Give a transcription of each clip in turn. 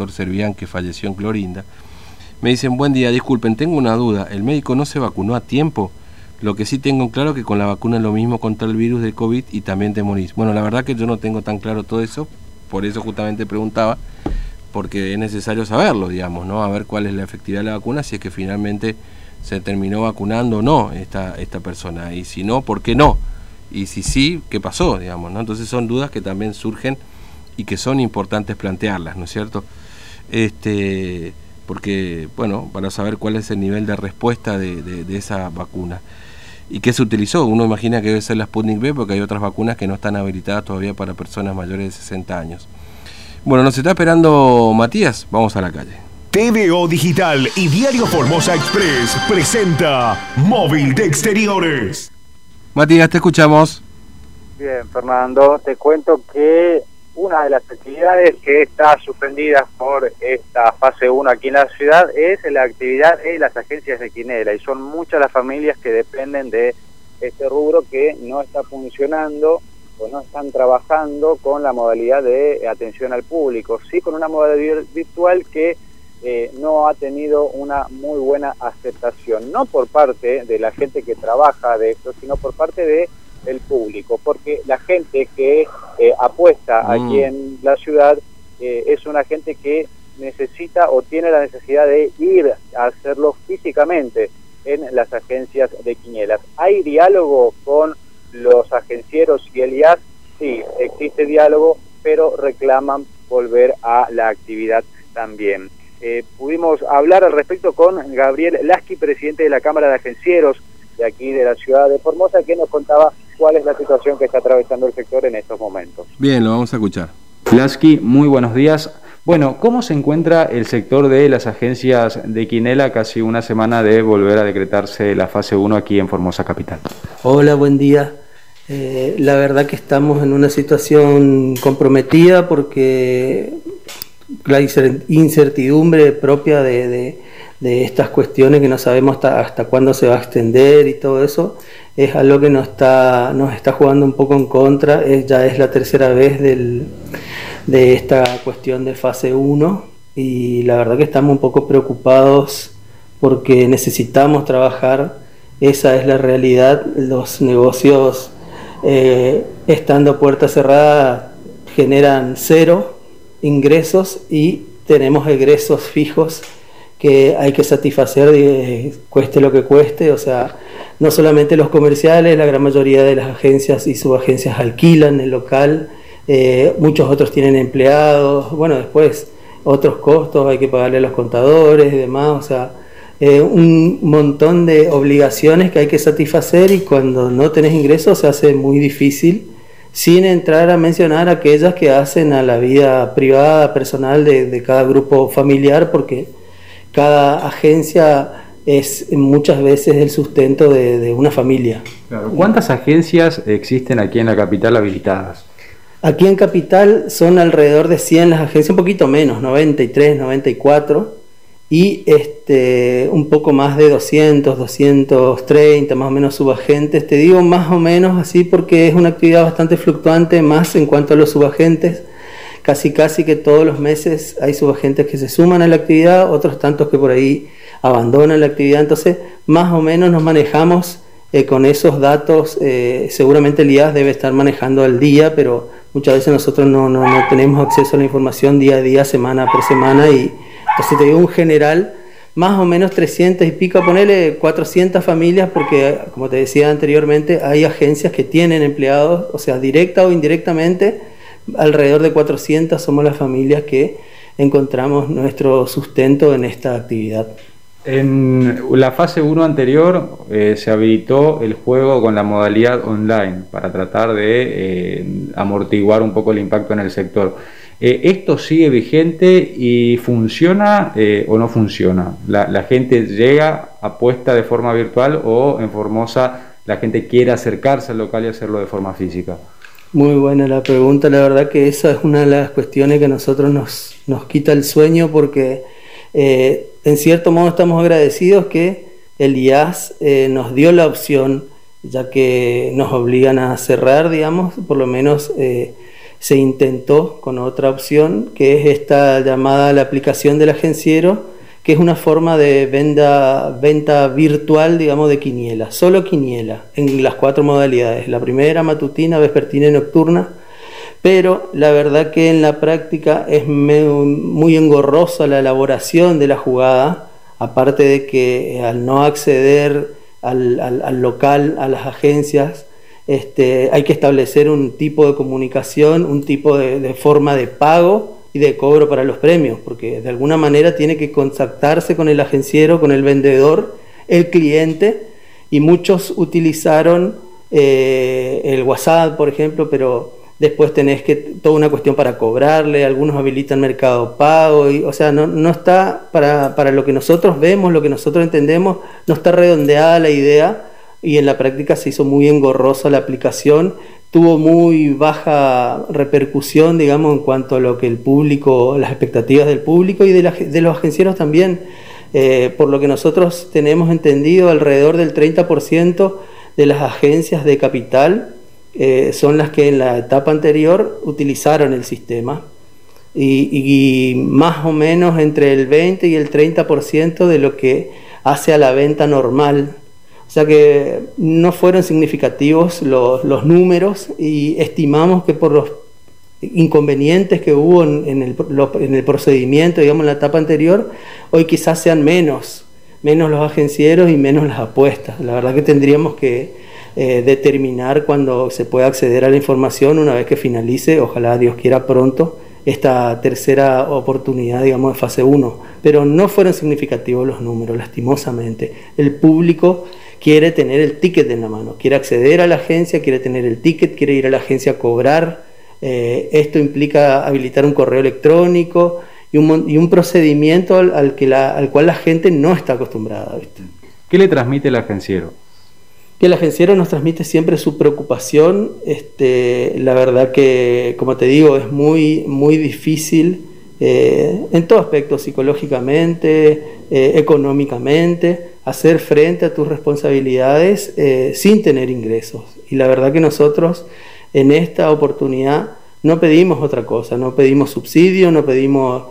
doctor Servián que falleció en Clorinda. Me dicen, buen día, disculpen, tengo una duda, ¿el médico no se vacunó a tiempo? Lo que sí tengo claro que con la vacuna es lo mismo contra el virus del COVID y también te morís. Bueno, la verdad que yo no tengo tan claro todo eso, por eso justamente preguntaba, porque es necesario saberlo, digamos, ¿no? A ver cuál es la efectividad de la vacuna, si es que finalmente se terminó vacunando o no esta, esta persona, y si no, ¿por qué no? Y si sí, ¿qué pasó, digamos, ¿no? Entonces son dudas que también surgen y que son importantes plantearlas, ¿no es cierto? Este, porque, bueno, para saber cuál es el nivel de respuesta de, esa vacuna. ¿Y qué se utilizó? Uno imagina que debe ser la Sputnik B porque hay otras vacunas que no están habilitadas todavía para personas mayores de 60 años. Bueno, nos está esperando Matías, vamos a la calle. TVO Digital y Diario Formosa Express presenta Móvil de Exteriores. Matías, te escuchamos. Bien, Fernando, te cuento que una de las actividades que está suspendida por esta fase 1 aquí en la ciudad es la actividad de las agencias de Quinela y son muchas las familias que dependen de este rubro que no está funcionando o no están trabajando con la modalidad de atención al público, sí con una modalidad virtual que eh, no ha tenido una muy buena aceptación, no por parte de la gente que trabaja de esto, sino por parte de el público, porque la gente que eh, apuesta aquí mm. en la ciudad eh, es una gente que necesita o tiene la necesidad de ir a hacerlo físicamente en las agencias de quinielas. ¿Hay diálogo con los agencieros y el IAS? Sí, existe diálogo, pero reclaman volver a la actividad también. Eh, pudimos hablar al respecto con Gabriel Lasky, presidente de la Cámara de Agencieros de aquí de la ciudad de Formosa, que nos contaba cuál es la situación que está atravesando el sector en estos momentos. Bien, lo vamos a escuchar. Lasky, muy buenos días. Bueno, ¿cómo se encuentra el sector de las agencias de Quinela casi una semana de volver a decretarse la fase 1 aquí en Formosa Capital? Hola, buen día. Eh, la verdad que estamos en una situación comprometida porque la incertidumbre propia de, estas cuestiones que no sabemos hasta, hasta cuándo se va a extender y todo eso es algo que nos está, nos está jugando un poco en contra. ya es la tercera vez de esta cuestión de fase 1 y la verdad que estamos un poco preocupados porque necesitamos trabajar. Esa es la realidad. Los negocios eh, estando puerta cerrada generan cero ingresos y tenemos egresos fijos que hay que satisfacer, cueste lo que cueste, o sea, no solamente los comerciales, la gran mayoría de las agencias y subagencias alquilan el local, eh, muchos otros tienen empleados, bueno, después otros costos, hay que pagarle a los contadores y demás, o sea, eh, un montón de obligaciones que hay que satisfacer y cuando no tenés ingresos se hace muy difícil, sin entrar a mencionar aquellas que hacen a la vida privada, personal de, de cada grupo familiar, porque cada agencia es muchas veces el sustento de, una familia. ¿Cuántas agencias existen aquí en la capital habilitadas? Aquí en Capital son alrededor de 100 las agencias, un poquito menos, 93, 94, y este, un poco más de 200, 230 más o menos subagentes. Te digo más o menos así porque es una actividad bastante fluctuante, más en cuanto a los subagentes. Casi casi que todos los meses hay subagentes que se suman a la actividad, otros tantos que por ahí abandonan la actividad, entonces más o menos nos manejamos eh, con esos datos, eh, seguramente el IAS debe estar manejando al día, pero muchas veces nosotros no, no, no, tenemos acceso a la información día a día, semana por semana, y entonces te digo un general, más o menos 300 y pico, ponerle 400 familias, porque como te decía anteriormente, hay agencias que tienen empleados, o sea, directa o indirectamente, alrededor de 400 somos las familias que encontramos nuestro sustento en esta actividad. En la fase 1 anterior eh, se habilitó el juego con la modalidad online para tratar de eh, amortiguar un poco el impacto en el sector. Eh, ¿Esto sigue vigente y funciona o no funciona? La, ¿La, gente llega, apuesta de forma virtual o en Formosa la gente quiere acercarse al local y hacerlo de forma física? Muy buena la pregunta, la verdad que esa es una de las cuestiones que a nosotros nos, nos quita el sueño porque eh, en cierto modo estamos agradecidos que el IAS eh, nos dio la opción, ya que nos obligan a cerrar, digamos, por lo menos eh, se intentó con otra opción, que es esta llamada la aplicación del agenciero, que es una forma de venta, venta virtual, digamos, de quiniela, solo quiniela, en las cuatro modalidades. La primera, matutina, vespertina y nocturna, pero la verdad que en la práctica es muy engorrosa la elaboración de la jugada, aparte de que al no acceder al, local, a las agencias, este, hay que establecer un tipo de comunicación, un tipo de, forma de pago y de cobro para los premios, porque de alguna manera tiene que contactarse con el agenciero, con el vendedor, el cliente, y muchos utilizaron eh, el WhatsApp, por ejemplo, pero después tenés que toda una cuestión para cobrarle, algunos habilitan mercado pago, y, o sea, no, está para, lo que nosotros vemos, lo que nosotros entendemos, no está redondeada la idea y en la práctica se hizo muy engorrosa la aplicación, tuvo muy baja repercusión, digamos, en cuanto a lo que el público, las expectativas del público y de, los agencieros también. Eh, por lo que nosotros tenemos entendido, alrededor del 30% de las agencias de capital eh, son las que en la etapa anterior utilizaron el sistema y, más o menos entre el 20 y el 30% de lo que hace a la venta normal. Que no fueron significativos los, números y estimamos que por los inconvenientes que hubo en, el, en, el, procedimiento, digamos, en la etapa anterior, hoy quizás sean menos, menos los agencieros y menos las apuestas. La verdad que tendríamos que, eh, determinar cuando se pueda acceder a la información una vez que finalice, ojalá Dios quiera pronto, esta tercera oportunidad, digamos, de fase 1. Pero no fueron significativos los números, lastimosamente. El público quiere tener el ticket en la mano, quiere acceder a la agencia, quiere tener el ticket, quiere ir a la agencia a cobrar. Eh, esto implica habilitar un correo electrónico y un, y un procedimiento al, que la, al cual la gente no está acostumbrada. ¿Qué le transmite el agenciero? que el agenciero nos transmite siempre su preocupación. Este, la verdad que, como te digo, es muy, muy difícil eh, en todo aspecto, psicológicamente, eh, económicamente, hacer frente a tus responsabilidades eh, sin tener ingresos. Y la verdad que nosotros en esta oportunidad no pedimos otra cosa, no pedimos subsidio, no pedimos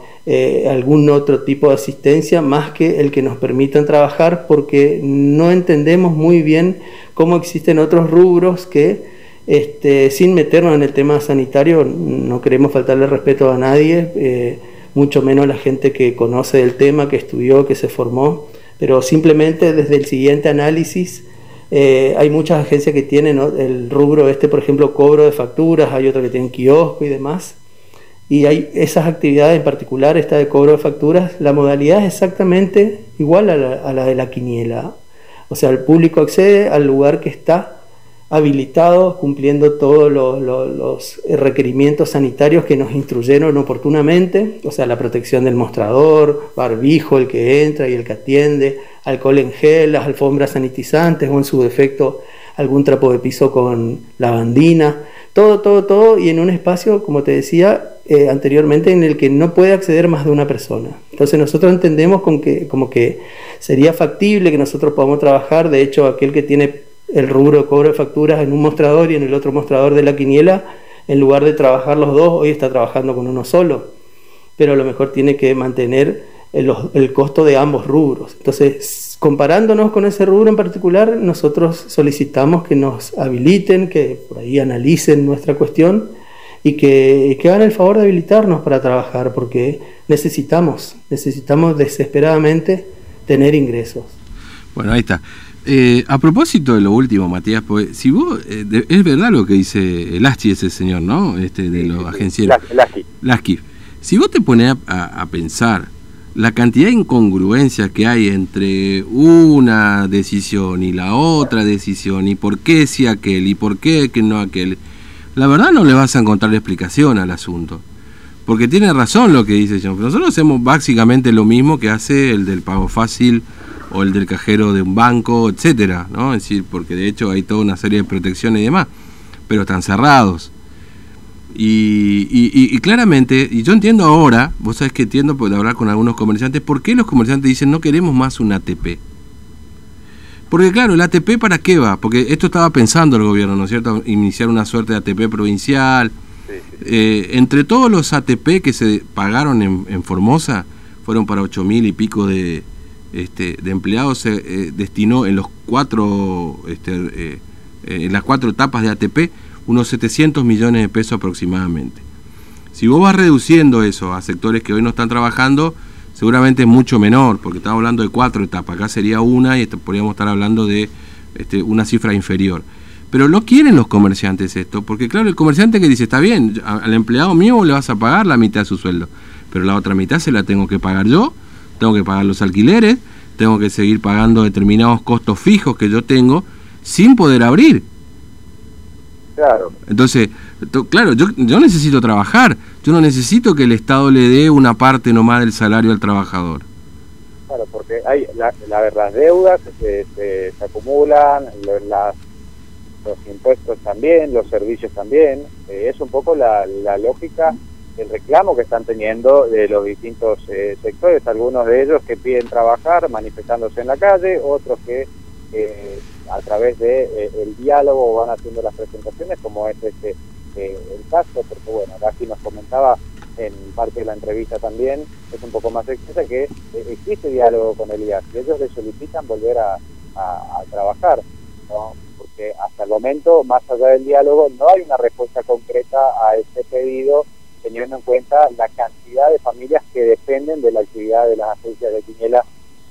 algún otro tipo de asistencia más que el que nos permitan trabajar porque no entendemos muy bien cómo existen otros rubros que este, sin meternos en el tema sanitario no queremos faltarle respeto a nadie, eh, mucho menos a la gente que conoce el tema, que estudió, que se formó, pero simplemente desde el siguiente análisis eh, hay muchas agencias que tienen el rubro este, por ejemplo, cobro de facturas, hay otros que tienen kiosco y demás. Y hay esas actividades en particular, esta de cobro de facturas, la modalidad es exactamente igual a la, de la quiniela. O sea, el público accede al lugar que está habilitado, cumpliendo todos los, requerimientos sanitarios que nos instruyeron oportunamente, o sea, la protección del mostrador, barbijo, el que entra y el que atiende, alcohol en gel, las alfombras sanitizantes o en su defecto algún trapo de piso con lavandina, todo, todo, todo, y en un espacio, como te decía, eh, anteriormente en el que no puede acceder más de una persona. Entonces nosotros entendemos con que, como que sería factible que nosotros podamos trabajar, de hecho aquel que tiene el rubro cobro de facturas en un mostrador y en el otro mostrador de la quiniela, en lugar de trabajar los dos, hoy está trabajando con uno solo, pero a lo mejor tiene que mantener el, costo de ambos rubros. Entonces, comparándonos con ese rubro en particular, nosotros solicitamos que nos habiliten, que por ahí analicen nuestra cuestión y que, hagan el favor de habilitarnos para trabajar, porque necesitamos, necesitamos desesperadamente tener ingresos. Bueno, ahí está. Eh, a propósito de lo último, Matías, pues, si vos, eh, es verdad lo que dice Lasky, ese señor, ¿no? Este, de los agencias. Lasky. Si vos te pones a, a, pensar la cantidad de incongruencias que hay entre una decisión y la otra decisión, y por qué si aquel, y por qué que no aquel, la verdad no le vas a encontrar explicación al asunto. Porque tiene razón lo que dice John. Nosotros hacemos básicamente lo mismo que hace el del pago fácil o el del cajero de un banco, etcétera, ¿no? Es decir, porque de hecho hay toda una serie de protecciones y demás, pero están cerrados. Y, claramente, y yo entiendo ahora, vos sabés que entiendo por hablar con algunos comerciantes, ¿por qué los comerciantes dicen no queremos más un ATP? Porque claro, el ATP para qué va? Porque esto estaba pensando el gobierno, ¿no es cierto? Iniciar una suerte de ATP provincial, Eh, entre todos los ATP que se pagaron en, Formosa, fueron para ocho mil y pico de, este, de empleados, se eh, destinó en los cuatro, este, en las cuatro etapas de ATP unos 700 millones de pesos aproximadamente. Si vos vas reduciendo eso a sectores que hoy no están trabajando, seguramente es mucho menor, porque estamos hablando de cuatro etapas, acá sería una y podríamos estar hablando de este, una cifra inferior. Pero no quieren los comerciantes esto, porque claro, el comerciante que dice, está bien, al empleado mío le vas a pagar la mitad de su sueldo, pero la otra mitad se la tengo que pagar yo, tengo que pagar los alquileres, tengo que seguir pagando determinados costos fijos que yo tengo sin poder abrir. Claro. Entonces, claro, yo, yo necesito trabajar, yo no necesito que el Estado le dé una parte nomás del salario al trabajador. Claro, porque hay la, la, las deudas se, se, acumulan, las, los impuestos también, los servicios también. Eh, es un poco la, la lógica el reclamo que están teniendo de los distintos eh, sectores, algunos de ellos que piden trabajar manifestándose en la calle, otros que eh, a través de eh, el diálogo van haciendo las presentaciones, como es este eh, el caso, porque bueno, aquí nos comentaba en parte de la entrevista también, es un poco más extensa, que existe diálogo con el IAS y ellos le solicitan volver a, trabajar, porque hasta el momento, más allá del diálogo, no hay una respuesta concreta a este pedido, teniendo en cuenta la cantidad de familias que dependen de la actividad de las agencias de Quiniela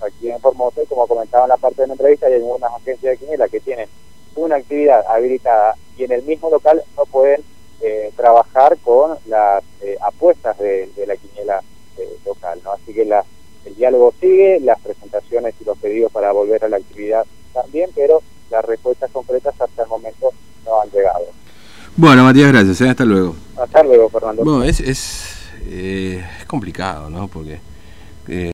aquí en Formosa, y como comentaba en la parte de la entrevista, hay algunas agencias de quiniela que tienen una actividad habilitada y en el mismo local no pueden eh, trabajar con las eh, apuestas de, la quiniela eh, local. Así que la, el diálogo sigue, las presentaciones y los pedidos para volver a la actividad también, pero las respuestas concretas hasta el momento no han llegado. Bueno, Matías, gracias. Hasta luego. Hasta luego, Fernando. Bueno, es, es, es complicado, ¿no? Porque